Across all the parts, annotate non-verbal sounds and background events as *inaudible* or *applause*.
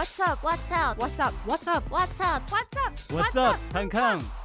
What's up? What's up? What's up? What's up? What's up? What's up? What's up？康康。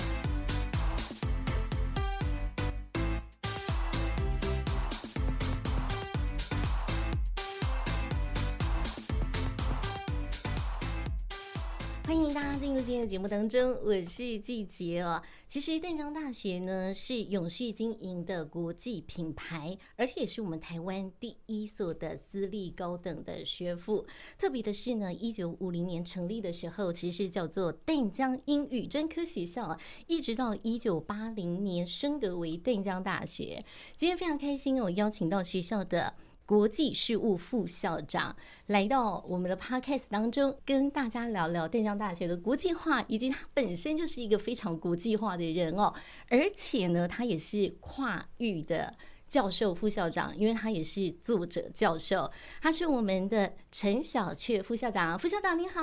入今天的节目当中，我是季杰哦。其实淡江大学呢是永续经营的国际品牌，而且也是我们台湾第一所的私立高等的学府。特别的是呢，一九五零年成立的时候，其实叫做淡江英语专科学校，一直到一九八零年升格为淡江大学。今天非常开心哦，邀请到学校的。国际事务副校长来到我们的 podcast 当中，跟大家聊聊淡江大学的国际化，以及他本身就是一个非常国际化的人哦。而且呢，他也是跨域的教授副校长，因为他也是作者教授。他是我们的陈小雀副校长，副校长你好，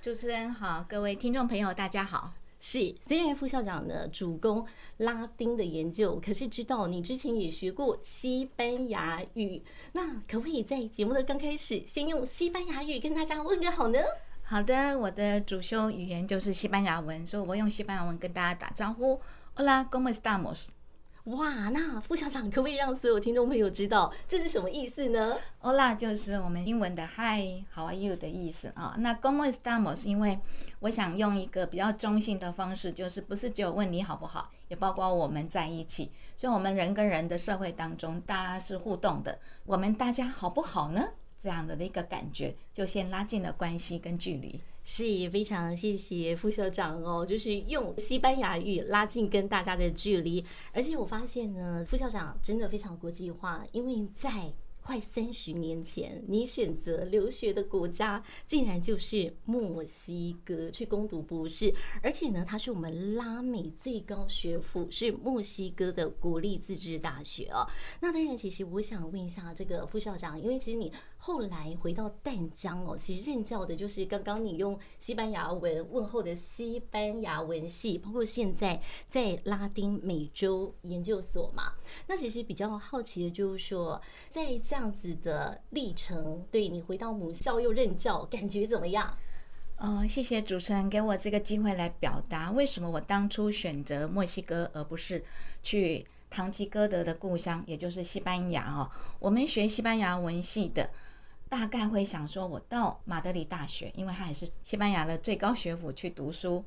主持人好，各位听众朋友大家好。是，虽然副校长呢主攻拉丁的研究，可是知道你之前也学过西班牙语，那可不可以在节目的刚开始，先用西班牙语跟大家问个好呢？好的，我的主修语言就是西班牙文，所以我用西班牙文跟大家打招呼。Hola, ¿cómo estamos? 哇，那副校长可不可以让所有听众朋友知道这是什么意思呢？Hola 就是我们英文的 Hi，How are you 的意思啊。那 ¿Cómo estamos？因为我想用一个比较中性的方式，就是不是只有问你好不好，也包括我们在一起。所以，我们人跟人的社会当中，大家是互动的。我们大家好不好呢？这样的一个感觉，就先拉近了关系跟距离。是非常谢谢副校长哦，就是用西班牙语拉近跟大家的距离，而且我发现呢，副校长真的非常国际化，因为在。快三十年前，你选择留学的国家竟然就是墨西哥去攻读博士，而且呢，它是我们拉美最高学府，是墨西哥的国立自治大学哦。那当然，其实我想问一下这个副校长，因为其实你后来回到淡江哦，其实任教的就是刚刚你用西班牙文问候的西班牙文系，包括现在在拉丁美洲研究所嘛。那其实比较好奇的就是说，在这样子的历程，对你回到母校又任教，感觉怎么样？哦，谢谢主持人给我这个机会来表达为什么我当初选择墨西哥，而不是去唐吉诃德的故乡，也就是西班牙哦。我们学西班牙文系的，大概会想说，我到马德里大学，因为它还是西班牙的最高学府去读书。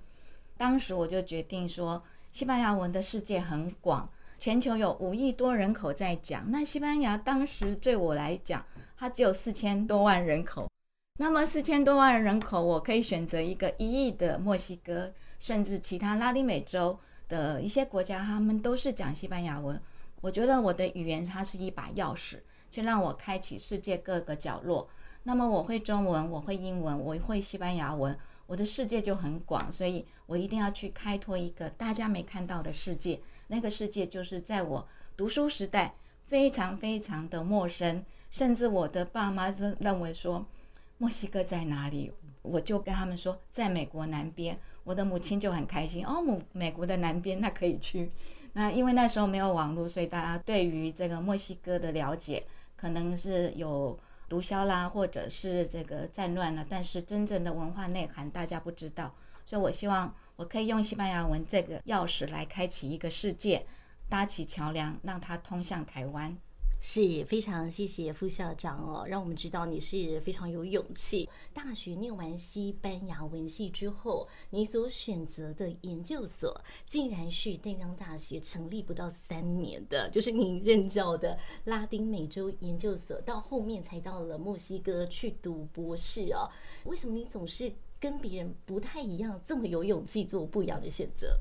当时我就决定说，西班牙文的世界很广。全球有五亿多人口在讲，那西班牙当时对我来讲，它只有四千多万人口。那么四千多万人口，我可以选择一个一亿的墨西哥，甚至其他拉丁美洲的一些国家，他们都是讲西班牙文。我觉得我的语言它是一把钥匙，去让我开启世界各个角落。那么我会中文，我会英文，我会西班牙文，我的世界就很广，所以我一定要去开拓一个大家没看到的世界。那个世界就是在我读书时代非常非常的陌生，甚至我的爸妈是认为说墨西哥在哪里，我就跟他们说在美国南边。我的母亲就很开心哦，美美国的南边那可以去。那因为那时候没有网络，所以大家对于这个墨西哥的了解可能是有毒枭啦，或者是这个战乱了，但是真正的文化内涵大家不知道。所以我希望。我可以用西班牙文这个钥匙来开启一个世界，搭起桥梁，让它通向台湾。是非常谢谢副校长哦，让我们知道你是非常有勇气。大学念完西班牙文系之后，你所选择的研究所竟然是淡江大学成立不到三年的，就是您任教的拉丁美洲研究所，到后面才到了墨西哥去读博士哦。为什么你总是？跟别人不太一样，这么有勇气做不一样的选择。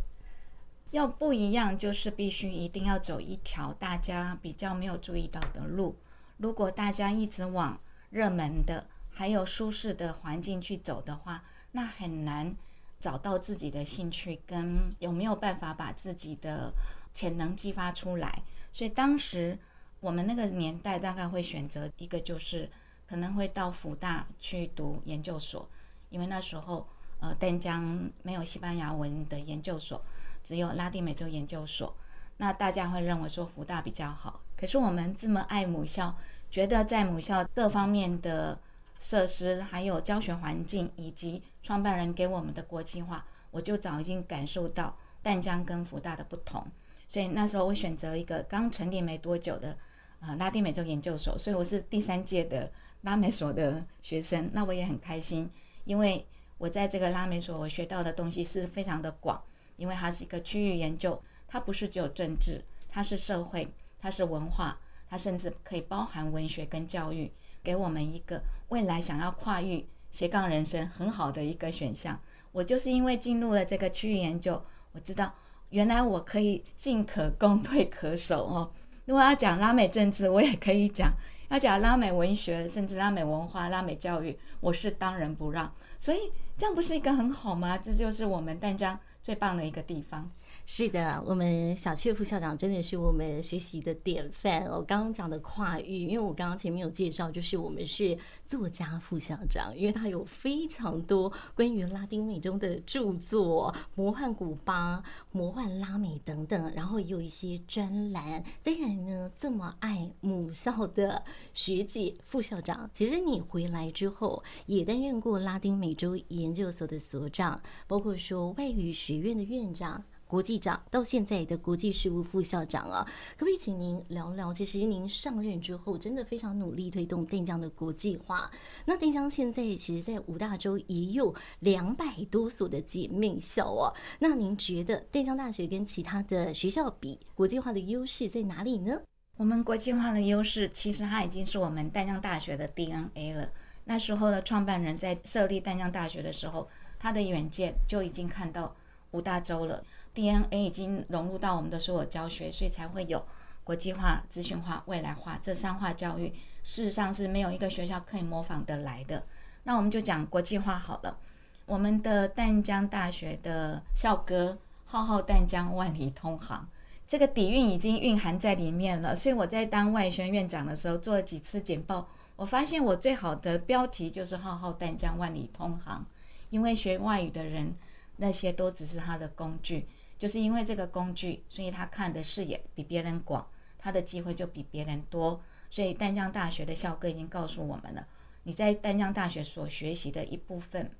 要不一样，就是必须一定要走一条大家比较没有注意到的路。如果大家一直往热门的还有舒适的环境去走的话，那很难找到自己的兴趣跟有没有办法把自己的潜能激发出来。所以当时我们那个年代大概会选择一个，就是可能会到福大去读研究所。因为那时候，呃，淡江没有西班牙文的研究所，只有拉丁美洲研究所。那大家会认为说福大比较好。可是我们这么爱母校，觉得在母校各方面的设施，还有教学环境，以及创办人给我们的国际化，我就早已经感受到淡江跟福大的不同。所以那时候我选择一个刚成立没多久的呃拉丁美洲研究所，所以我是第三届的拉美所的学生。那我也很开心，因为我在这个拉美所我学到的东西是非常的广，因为它是一个区域研究，它不是只有政治，它是社会，它是文化，它甚至可以包含文学跟教育。给我们一个未来想要跨域斜杠人生很好的一个选项。我就是因为进入了这个区域研究，我知道原来我可以进可攻退可守哦。如果要讲拉美政治，我也可以讲；要讲拉美文学，甚至拉美文化、拉美教育，我是当仁不让。所以这样不是一个很好吗？这就是我们淡江最棒的一个地方。是的，我们小阙副校长真的是我们学习的典范。我刚刚讲的跨域，因为我刚刚前面有介绍，就是我们是作家副校长，因为他有非常多关于拉丁美洲的著作，《魔幻古巴》《魔幻拉美》等等，然后也有一些专栏。当然呢，这么爱母校的学姐副校长，其实你回来之后也担任过拉丁美洲研究所的所长，包括说外语学院的院长。国际长到现在的国际事务副校长啊，可不可以请您聊聊？其实您上任之后，真的非常努力推动淡江的国际化。那淡江现在其实，在五大洲也有两百多所的姐妹校哦。那您觉得淡江大学跟其他的学校比，国际化的优势在哪里呢？我们国际化的优势，其实它已经是我们淡江大学的 DNA 了。那时候的创办人在设立淡江大学的时候，他的远见就已经看到五大洲了。DNA 已经融入到我们的所有教学，所以才会有国际化、资讯化、未来化这三化教育。事实上是没有一个学校可以模仿得来的。那我们就讲国际化好了。我们的淡江大学的校歌“浩浩淡江，万里通航”，这个底蕴已经蕴含在里面了。所以我在当外宣院长的时候做了几次简报，我发现我最好的标题就是“浩浩淡江，万里通航”，因为学外语的人那些都只是他的工具。就是因为这个工具，所以他看的视野比别人广，他的机会就比别人多。所以淡江大学的校歌已经告诉我们了：你在淡江大学所学习的一部分，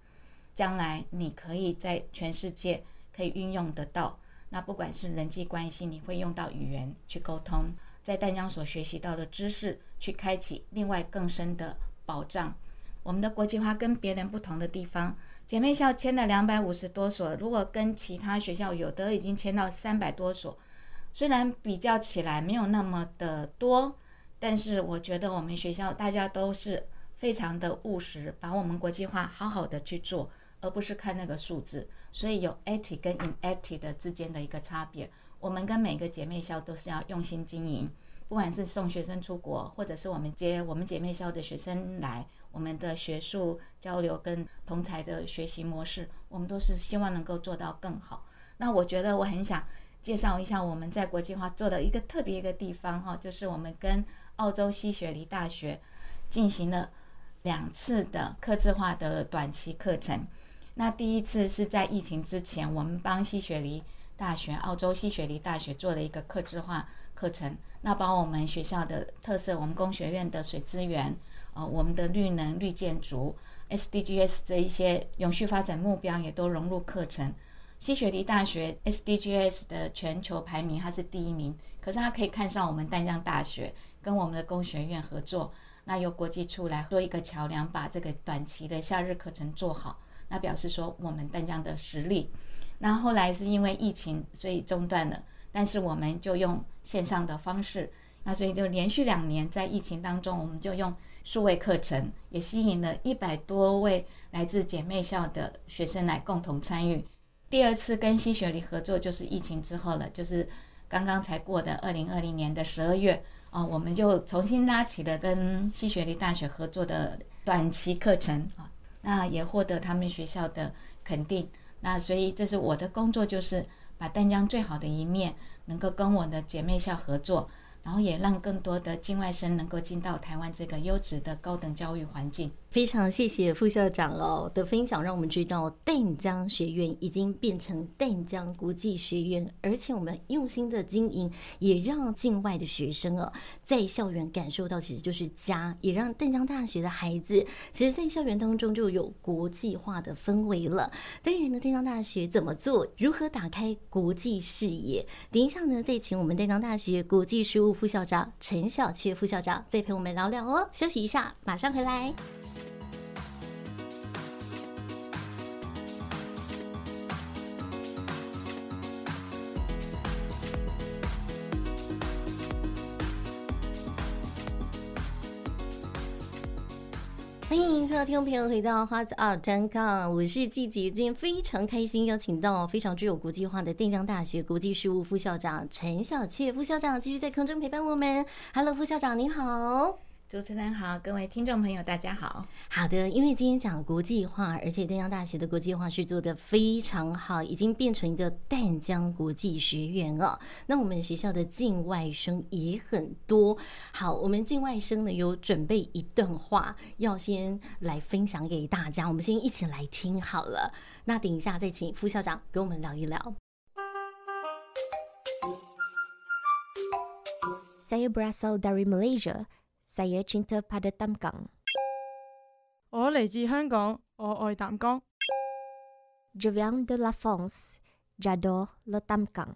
将来你可以在全世界可以运用得到。那不管是人际关系，你会用到语言去沟通，在淡江所学习到的知识，去开启另外更深的保障。我们的国际化跟别人不同的地方。姐妹校签了两百五十多所，如果跟其他学校有的已经签到三百多所，虽然比较起来没有那么的多，但是我觉得我们学校大家都是非常的务实，把我们国际化好好的去做，而不是看那个数字。所以有 active 跟 inactive 的之间的一个差别，我们跟每个姐妹校都是要用心经营，不管是送学生出国，或者是我们接我们姐妹校的学生来。我们的学术交流跟同才的学习模式，我们都是希望能够做到更好。那我觉得我很想介绍一下我们在国际化做的一个特别一个地方哈，就是我们跟澳洲西雪梨大学进行了两次的客制化的短期课程。那第一次是在疫情之前，我们帮西雪梨大学、澳洲西雪梨大学做了一个客制化课程，那把我们学校的特色，我们工学院的水资源。啊，我们的绿能、绿建筑、SDGs 这一些永续发展目标也都融入课程。西雪梨大学 SDGs 的全球排名它是第一名，可是它可以看上我们淡江大学跟我们的工学院合作，那由国际处来做一个桥梁，把这个短期的夏日课程做好，那表示说我们淡江的实力。那后来是因为疫情所以中断了，但是我们就用线上的方式，那所以就连续两年在疫情当中，我们就用。数位课程也吸引了一百多位来自姐妹校的学生来共同参与。第二次跟西雪梨合作就是疫情之后了，就是刚刚才过的二零二零年的十二月啊，我们就重新拉起了跟西雪梨大学合作的短期课程啊，那也获得他们学校的肯定。那所以这是我的工作，就是把淡江最好的一面能够跟我的姐妹校合作。然后也让更多的境外生能够进到台湾这个优质的高等教育环境。非常谢谢副校长哦的分享，让我们知道淡江学院已经变成淡江国际学院，而且我们用心的经营，也让境外的学生哦在校园感受到其实就是家，也让淡江大学的孩子其实，在校园当中就有国际化的氛围了。当然呢，淡江大学怎么做，如何打开国际视野？等一下呢，再请我们淡江大学国际事务副校长陈小雀副校长再陪我们聊聊哦。休息一下，马上回来。欢迎所有听众朋友回到花子二专杠，我是季姐，今天非常开心邀请到非常具有国际化的电江大学国际事务副校长陈小倩副校长继续在空中陪伴我们。Hello，副校长您好。主持人好，各位听众朋友，大家好。好的，因为今天讲国际化，而且淡江大学的国际化是做得非常好，已经变成一个淡江国际学院了。那我们学校的境外生也很多。好，我们境外生呢有准备一段话，要先来分享给大家，我们先一起来听好了。那等一下再请副校长跟我们聊一聊。Saya berasal dari Malaysia. Saya cinta pada Tamkang。我嚟自香港，我爱淡江。Je viens de la France, j'adore le Tamkang。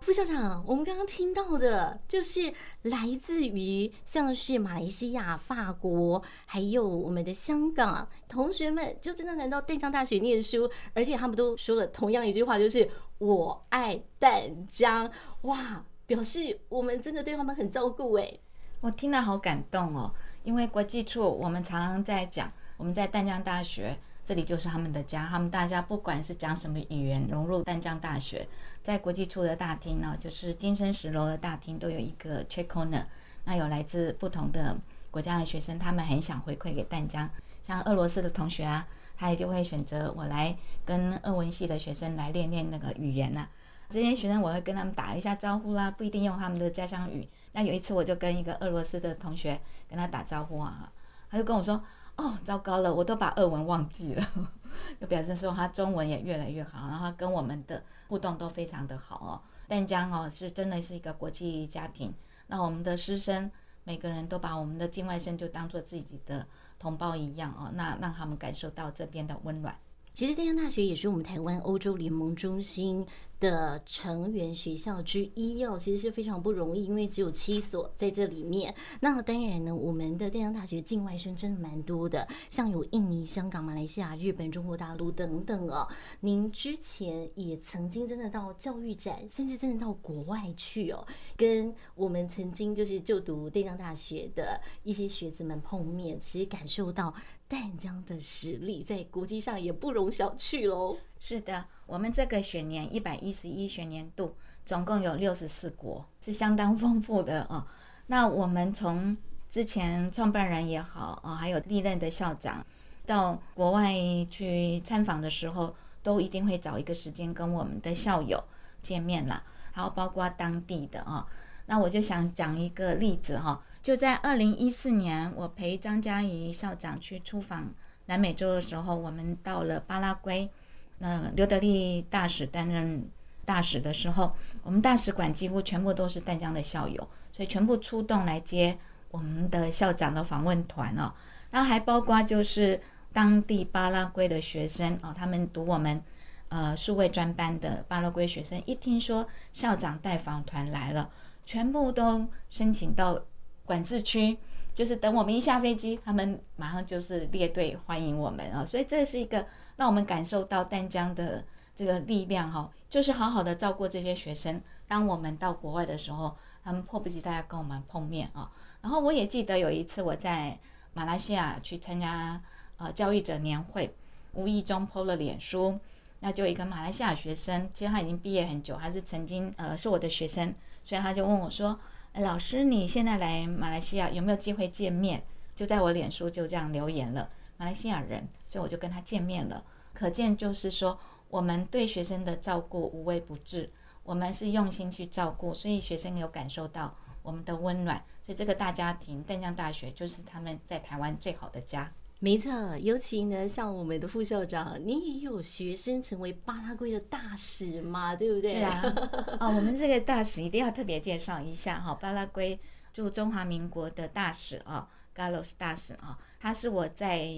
副校长，我们刚刚听到的，就是来自于像是马来西亚、法国，还有我们的香港同学们，就真的来到淡江大学念书，而且他们都说了同样一句话，就是“我爱淡江”。哇！表示我们真的对他们很照顾哎，我听了好感动哦。因为国际处我们常常在讲，我们在淡江大学这里就是他们的家，他们大家不管是讲什么语言，融入淡江大学，在国际处的大厅呢，就是金山十楼的大厅都有一个 Chat Corner，那有来自不同的国家的学生，他们很想回馈给淡江，像俄罗斯的同学啊，他也就会选择我来跟俄文系的学生来练练那个语言呐、啊。这些学生我会跟他们打一下招呼啦，不一定用他们的家乡语。那有一次我就跟一个俄罗斯的同学跟他打招呼啊，他就跟我说：“哦，糟糕了，我都把俄文忘记了。*laughs* ”就表示说他中文也越来越好，然后跟我们的互动都非常的好哦。淡江哦是真的是一个国际家庭，那我们的师生每个人都把我们的境外生就当做自己的同胞一样哦，那让他们感受到这边的温暖。其实淡江大学也是我们台湾欧洲联盟中心的成员学校之一哦，其实是非常不容易，因为只有七所在这里面。那当然呢，我们的淡江大学境外生真的蛮多的，像有印尼、香港、马来西亚、日本、中国大陆等等哦。您之前也曾经真的到教育展，甚至真的到国外去哦，跟我们曾经就是就读淡江大学的一些学子们碰面，其实感受到淡江的实力在国际上也不容小觑喽。是的，我们这个学年一百一十一学年度总共有六十四国，是相当丰富的哦。那我们从之前创办人也好啊，还有历任的校长，到国外去参访的时候，都一定会找一个时间跟我们的校友见面啦，还有包括当地的啊。那我就想讲一个例子哈，就在二零一四年，我陪张嘉怡校长去出访南美洲的时候，我们到了巴拉圭。那刘德利大使担任大使的时候，我们大使馆几乎全部都是淡江的校友，所以全部出动来接我们的校长的访问团哦。然后还包括就是当地巴拉圭的学生哦，他们读我们呃数位专班的巴拉圭学生，一听说校长带访团来了，全部都申请到管制区，就是等我们一下飞机，他们马上就是列队欢迎我们啊。所以这是一个。让我们感受到淡江的这个力量哈，就是好好的照顾这些学生。当我们到国外的时候，他们迫不及待要跟我们碰面啊。然后我也记得有一次我在马来西亚去参加呃教育者年会，无意中 PO 了脸书，那就一个马来西亚学生，其实他已经毕业很久，还是曾经呃是我的学生，所以他就问我说：“，老师，你现在来马来西亚有没有机会见面？”就在我脸书就这样留言了。马来西亚人，所以我就跟他见面了。可见就是说，我们对学生的照顾无微不至，我们是用心去照顾，所以学生有感受到我们的温暖，所以这个大家庭淡江大学就是他们在台湾最好的家。没错，尤其呢，像我们的副校长，你也有学生成为巴拉圭的大使嘛，对不对？是啊，*laughs* 哦，我们这个大使一定要特别介绍一下哈，巴拉圭驻中华民国的大使啊，Carlos 大使啊，他是我在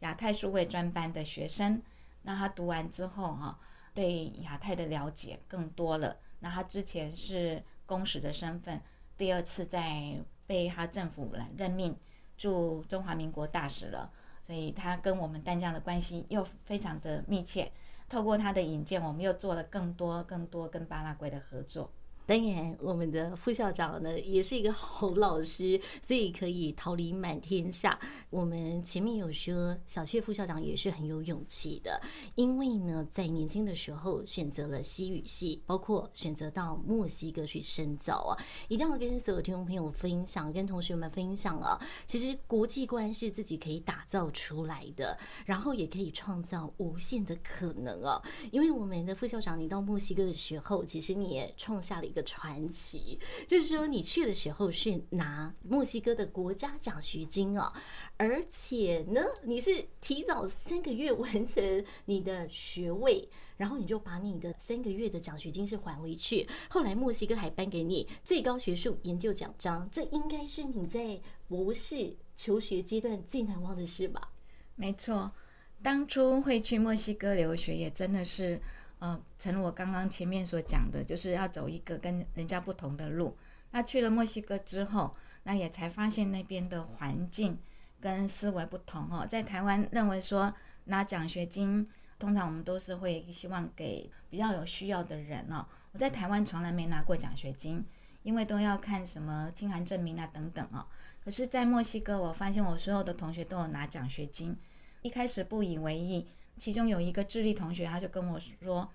亚太数位专班的学生，那他读完之后哈。对亚太的了解更多了。那他之前是公使的身份，第二次在被他政府来任命驻中华民国大使了，所以他跟我们淡江的关系又非常的密切。透过他的引荐，我们又做了更多更多跟巴拉圭的合作。当然，我们的副校长呢也是一个好老师，所以可以桃李满天下。我们前面有说，小雀副校长也是很有勇气的，因为呢，在年轻的时候选择了西语系，包括选择到墨西哥去深造啊，一定要跟所有听众朋友分享，跟同学们分享啊。其实国际观是自己可以打造出来的，然后也可以创造无限的可能啊。因为我们的副校长，你到墨西哥的时候，其实你也创下了的传奇，就是说你去的时候是拿墨西哥的国家奖学金啊，而且呢，你是提早三个月 *laughs* 完成你的学位，然后你就把你的三个月的奖学金是还回去。后来墨西哥还颁给你最高学术研究奖章，这应该是你在博士求学阶段最难忘的事吧？没错，当初会去墨西哥留学也真的是。呃，成我刚刚前面所讲的，就是要走一个跟人家不同的路。那去了墨西哥之后，那也才发现那边的环境跟思维不同哦。在台湾认为说拿奖学金，通常我们都是会希望给比较有需要的人哦。我在台湾从来没拿过奖学金，因为都要看什么清函证明啊等等哦。可是，在墨西哥，我发现我所有的同学都有拿奖学金，一开始不以为意。其中有一个智利同学，他就跟我说：“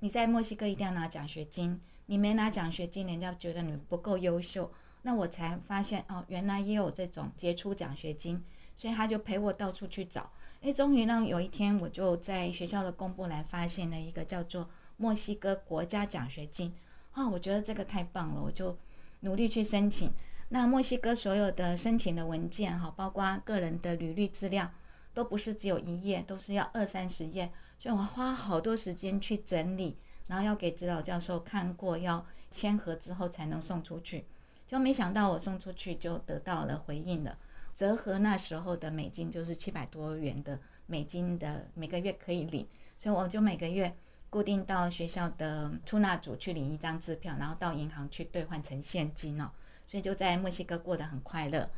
你在墨西哥一定要拿奖学金，你没拿奖学金，人家觉得你不够优秀。”那我才发现哦，原来也有这种杰出奖学金，所以他就陪我到处去找。诶，终于让有一天我就在学校的公布栏发现了一个叫做墨西哥国家奖学金啊，我觉得这个太棒了，我就努力去申请。那墨西哥所有的申请的文件哈，包括个人的履历资料。都不是只有一页，都是要二三十页，所以我花好多时间去整理，然后要给指导教授看过，要签核之后才能送出去。就没想到我送出去就得到了回应了，折合那时候的美金就是七百多元的美金的每个月可以领，所以我就每个月固定到学校的出纳组去领一张支票，然后到银行去兑换成现金哦。所以就在墨西哥过得很快乐。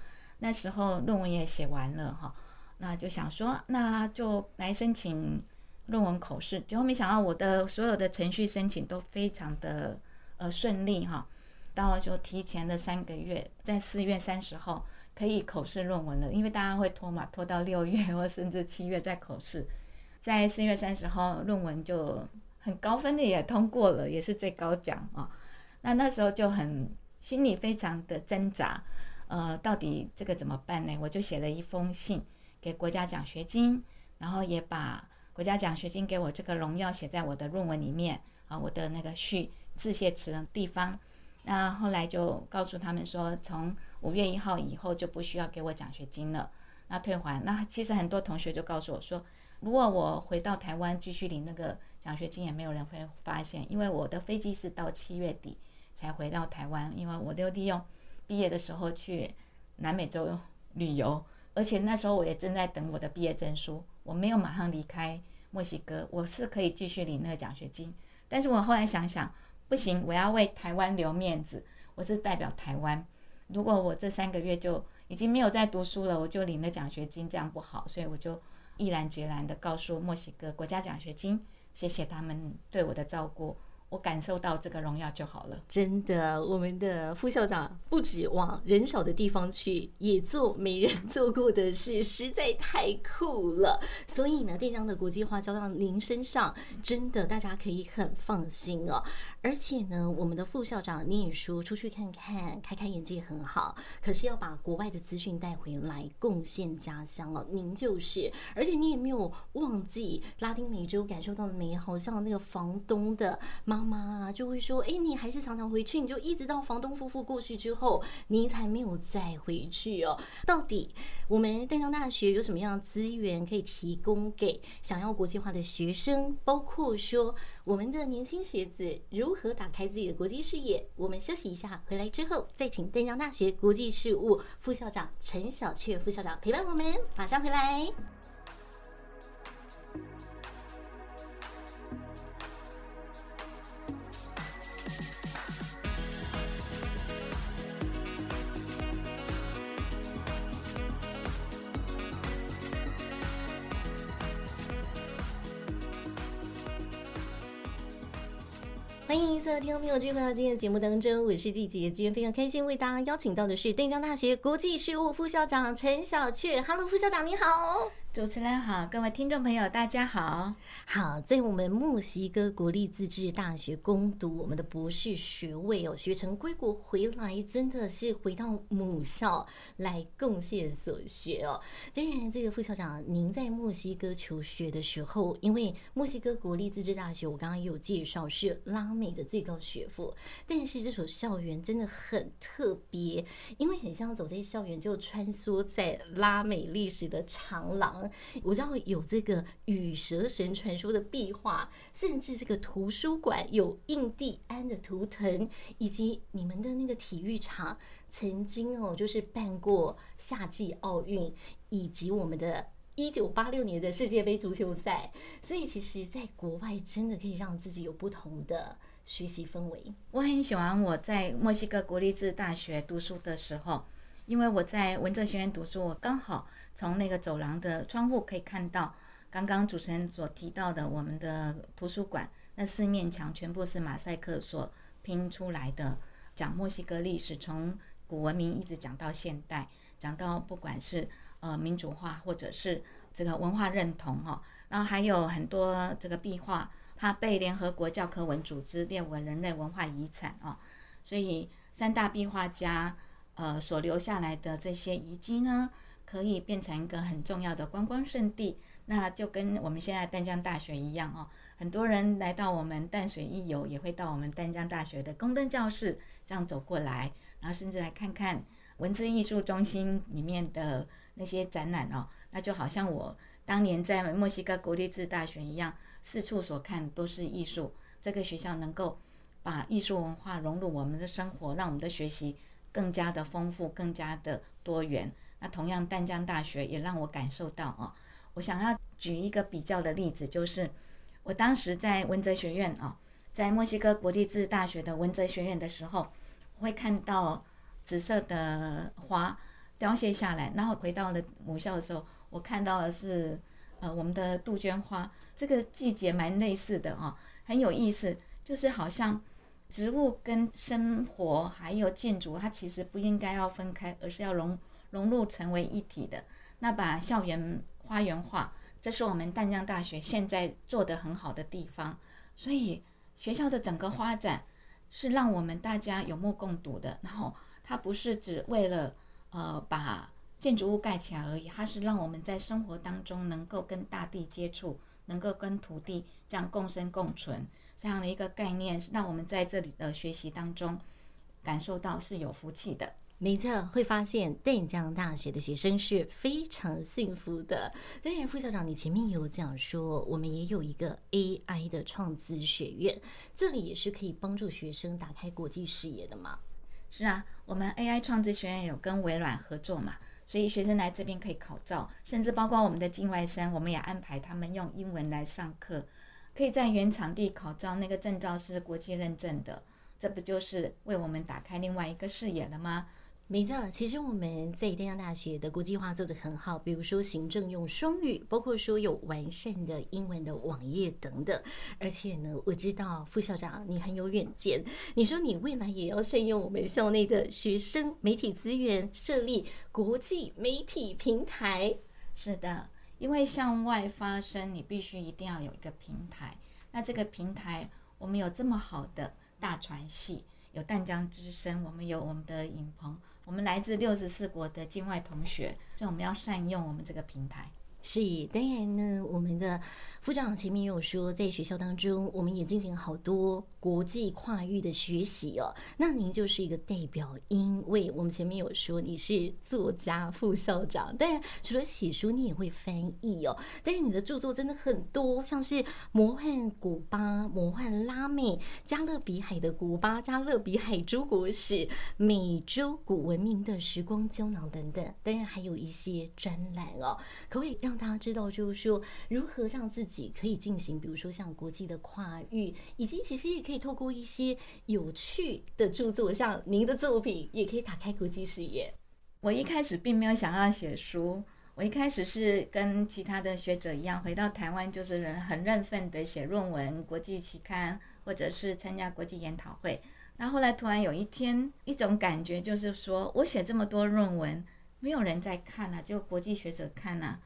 那时候论文也写完了哈。那就想说，那就来申请论文口试，结果没想到我的所有的程序申请都非常的呃顺利哈，到就提前的三个月，在四月三十号可以口试论文了，因为大家会拖嘛，拖到六月或甚至七月再口试，在四月三十号论文就很高分的也通过了，也是最高奖啊。那那时候就很心里非常的挣扎，呃，到底这个怎么办呢？我就写了一封信。给国家奖学金，然后也把国家奖学金给我这个荣耀写在我的论文里面啊，我的那个序致谢词的地方。那后来就告诉他们说，从五月一号以后就不需要给我奖学金了，那退还。那其实很多同学就告诉我说，如果我回到台湾继续领那个奖学金，也没有人会发现，因为我的飞机是到七月底才回到台湾，因为我就利用毕业的时候去南美洲旅游。而且那时候我也正在等我的毕业证书，我没有马上离开墨西哥，我是可以继续领那个奖学金。但是我后来想想，不行，我要为台湾留面子，我是代表台湾。如果我这三个月就已经没有在读书了，我就领了奖学金，这样不好，所以我就毅然决然地告诉墨西哥国家奖学金，谢谢他们对我的照顾。我感受到这个荣耀就好了。真的，我们的副校长不止往人少的地方去，也做没人做过的事，实在太酷了。所以呢，电江的国际化交到您身上，真的大家可以很放心哦。而且呢，我们的副校长你也说出去看看，开开眼界很好，可是要把国外的资讯带回来，贡献家乡哦。您就是，而且你也没有忘记拉丁美洲感受到的美好，像那个房东的妈妈啊，就会说：“哎，你还是常常回去，你就一直到房东夫妇过世之后，你才没有再回去哦。”到底我们淡江大学有什么样的资源可以提供给想要国际化的学生？包括说我们的年轻学子如何打开自己的国际视野？我们休息一下，回来之后再请淡江大学国际事务副校长陈小雀副校长陪伴我们，马上回来。欢迎所有听众朋友，继续回到今天的节目当中，我是季姐。今天非常开心为大家邀请到的是淡江大学国际事务副校长陈小雀。Hello，副校长你好。主持人好，各位听众朋友，大家好。好，在我们墨西哥国立自治大学攻读我们的博士学位哦，学成归国回来，真的是回到母校来贡献所学哦。当然，这个副校长，您在墨西哥求学的时候，因为墨西哥国立自治大学，我刚刚也有介绍是拉美的最高学府，但是这所校园真的很特别，因为很像走在校园就穿梭在拉美历史的长廊。我知道有这个羽蛇神传说的壁画，甚至这个图书馆有印第安的图腾，以及你们的那个体育场曾经哦，就是办过夏季奥运，以及我们的一九八六年的世界杯足球赛。所以，其实，在国外真的可以让自己有不同的学习氛围。我很喜欢我在墨西哥国立自治大学读书的时候，因为我在文哲学院读书，我刚好。从那个走廊的窗户可以看到，刚刚主持人所提到的我们的图书馆，那四面墙全部是马赛克所拼出来的，讲墨西哥历史，从古文明一直讲到现代，讲到不管是呃民主化或者是这个文化认同哈，然后还有很多这个壁画，它被联合国教科文组织列为人类文化遗产啊，所以三大壁画家呃所留下来的这些遗迹呢，可以变成一个很重要的观光胜地，那就跟我们现在淡江大学一样哦。很多人来到我们淡水一游，也会到我们淡江大学的宫灯教室这样走过来，然后甚至来看看文字艺术中心里面的那些展览哦。那就好像我当年在墨西哥国立自治大学一样，四处所看都是艺术。这个学校能够把艺术文化融入我们的生活，让我们的学习更加的丰富，更加的多元。那同样，淡江大学也让我感受到哦。我想要举一个比较的例子，就是我当时在文哲学院啊，在墨西哥国立自治大学的文哲学院的时候，会看到紫色的花凋谢下来，然后回到了母校的时候，我看到的是呃我们的杜鹃花，这个季节蛮类似的啊，很有意思，就是好像植物跟生活还有建筑，它其实不应该要分开，而是要融。融入成为一体的，那把校园花园化，这是我们淡江大学现在做得很好的地方。所以学校的整个发展是让我们大家有目共睹的。然后它不是只为了呃把建筑物盖起来而已，它是让我们在生活当中能够跟大地接触，能够跟土地这样共生共存这样的一个概念，让我们在这里的学习当中感受到是有福气的。没错，会发现淡江大学的学生是非常幸福的。当然，副校长，你前面有讲说，我们也有一个 AI 的创资学院，这里也是可以帮助学生打开国际视野的嘛？是啊，我们 AI 创资学院有跟微软合作嘛，所以学生来这边可以考照，甚至包括我们的境外生，我们也安排他们用英文来上课，可以在原场地考照，那个证照是国际认证的，这不就是为我们打开另外一个视野了吗？没错，其实我们在淡江大学的国际化做得很好，比如说行政用双语，包括说有完善的英文的网页等等。而且呢，我知道副校长你很有远见，你说你未来也要善用我们校内的学生媒体资源，设立国际媒体平台。是的，因为向外发声，你必须一定要有一个平台。那这个平台，我们有这么好的大船系，有淡江之声，我们有我们的影棚，我们来自六十四国的境外同学，所以我们要善用我们这个平台。是，当然呢，我们的副校长前面也有说，在学校当中，我们也进行好多国际跨域的学习哦。那您就是一个代表，因为我们前面有说你是作家、副校长，当然除了写书，你也会翻译哦。但是你的著作真的很多，像是《魔幻古巴》《魔幻拉美》《加勒比海的古巴》《加勒比海诸国史》《美洲古文明的时光胶囊》等等，当然还有一些专栏哦，可不可以让让大家知道，就是说如何让自己可以进行，比如说像国际的跨域，以及其实也可以透过一些有趣的著作，像您的作品，也可以打开国际视野。我一开始并没有想要写书，我一开始是跟其他的学者一样，回到台湾就是人很认份的写论文、国际期刊，或者是参加国际研讨会。那后来突然有一天，一种感觉就是说我写这么多论文，没有人在看啊，就国际学者看啊。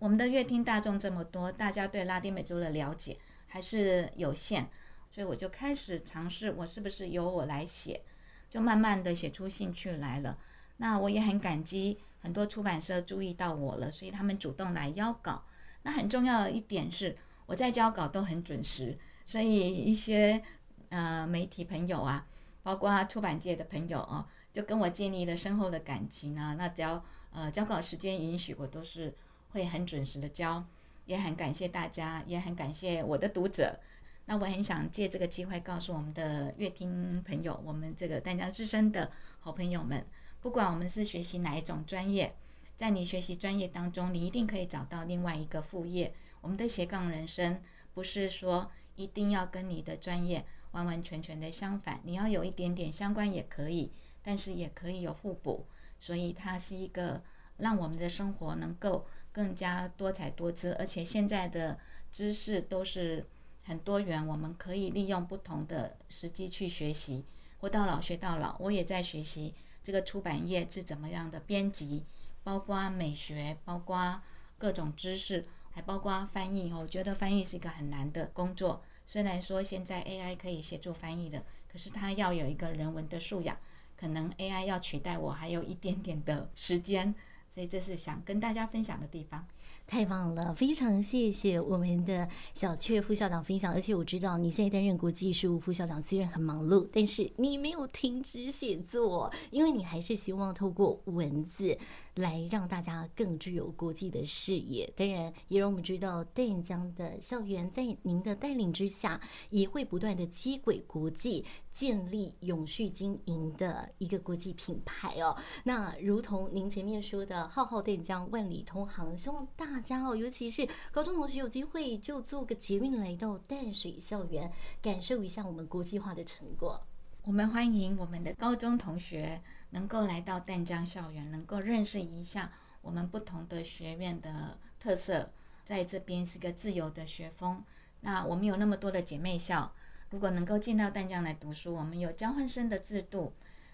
我们的乐听大众这么多，大家对拉丁美洲的了解还是有限，所以我就开始尝试，我是不是由我来写，就慢慢的写出兴趣来了。那我也很感激很多出版社注意到我了，所以他们主动来邀稿。那很重要的一点是，我在交稿都很准时，所以一些呃媒体朋友啊，包括出版界的朋友啊，就跟我建立了深厚的感情啊。那只要呃交稿时间允许，我都是。会很准时的交，也很感谢大家，也很感谢我的读者。那我很想借这个机会告诉我们的乐听朋友，我们这个淡江之声的好朋友们，不管我们是学习哪一种专业，在你学习专业当中，你一定可以找到另外一个副业。我们的斜杠人生不是说一定要跟你的专业完完全全的相反，你要有一点点相关也可以，但是也可以有互补。所以它是一个让我们的生活能够。更加多彩多姿，而且现在的知识都是很多元，我们可以利用不同的时机去学习。活到老学到老，我也在学习这个出版业是怎么样的编辑，包括美学，包括各种知识，还包括翻译。我觉得翻译是一个很难的工作，虽然说现在 AI 可以协助翻译的，可是它要有一个人文的素养，可能 AI 要取代我还有一点点的时间。所以这是想跟大家分享的地方。太棒了，非常谢谢我们的小雀副校长分享。而且我知道你现在担任国际事务副校长，虽然很忙碌，但是你没有停止写作，因为你还是希望透过文字来让大家更具有国际的视野。当然，也让我们知道淡江的校园在您的带领之下，也会不断的接轨国际，建立永续经营的一个国际品牌哦。那如同您前面说的，浩浩淡江，万里通航，希望大。家哦，尤其是高中同学有机会就坐个捷运来到淡水校园，感受一下我们国际化的成果。我们欢迎我们的高中同学能够来到淡江校园，能够认识一下我们不同的学院的特色。在这边是个自由的学风。那我们有那么多的姐妹校，如果能够进到淡江来读书，我们有交换生的制度。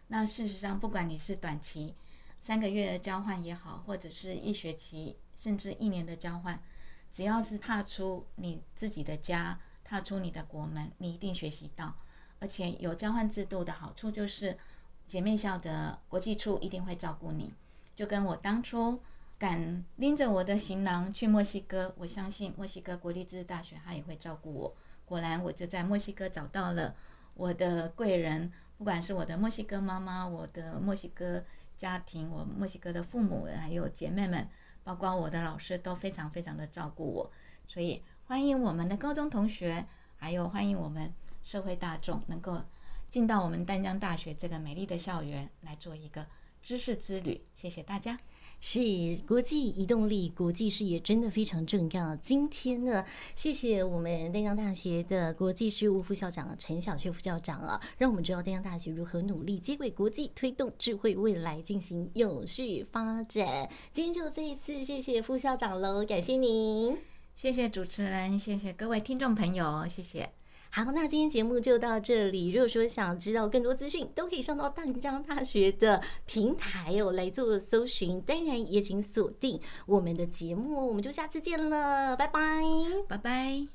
那事实上，不管你是短期三个月的交换也好，或者是一学期。甚至一年的交换，只要是踏出你自己的家，踏出你的国门，你一定学习到。而且有交换制度的好处就是，姐妹校的国际处一定会照顾你。就跟我当初敢拎着我的行囊去墨西哥，我相信墨西哥国立自治大学他也会照顾我。果然，我就在墨西哥找到了我的贵人，不管是我的墨西哥妈妈、我的墨西哥家庭、我墨西哥的父母，还有姐妹们。包括我的老师都非常非常的照顾我，所以欢迎我们的高中同学，还有欢迎我们社会大众能够进到我们丹江大学这个美丽的校园来做一个知识之旅。谢谢大家。是国际移动力、国际视野真的非常重要。今天呢，谢谢我们丹江大学的国际事务副校长陈小雀副校长啊，让我们知道丹江大学如何努力接轨国际，推动智慧未来进行有序发展。今天就这一次，谢谢副校长喽，感谢您，谢谢主持人，谢谢各位听众朋友，谢谢。好，那今天节目就到这里。如果说想知道更多资讯，都可以上到淡江大学的平台哦来做搜寻。当然，也请锁定我们的节目，我们就下次见了，拜拜，拜拜。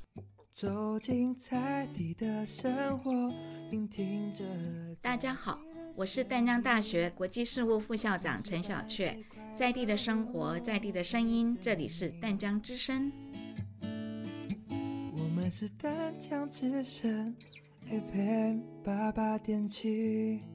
走进彩地的生活，聆听着。大家好，我是淡江大学国际事务副校长陈小雀。在地的生活，在地的声音，这里是淡江之声。是单枪之声 FM 八八点七。88.7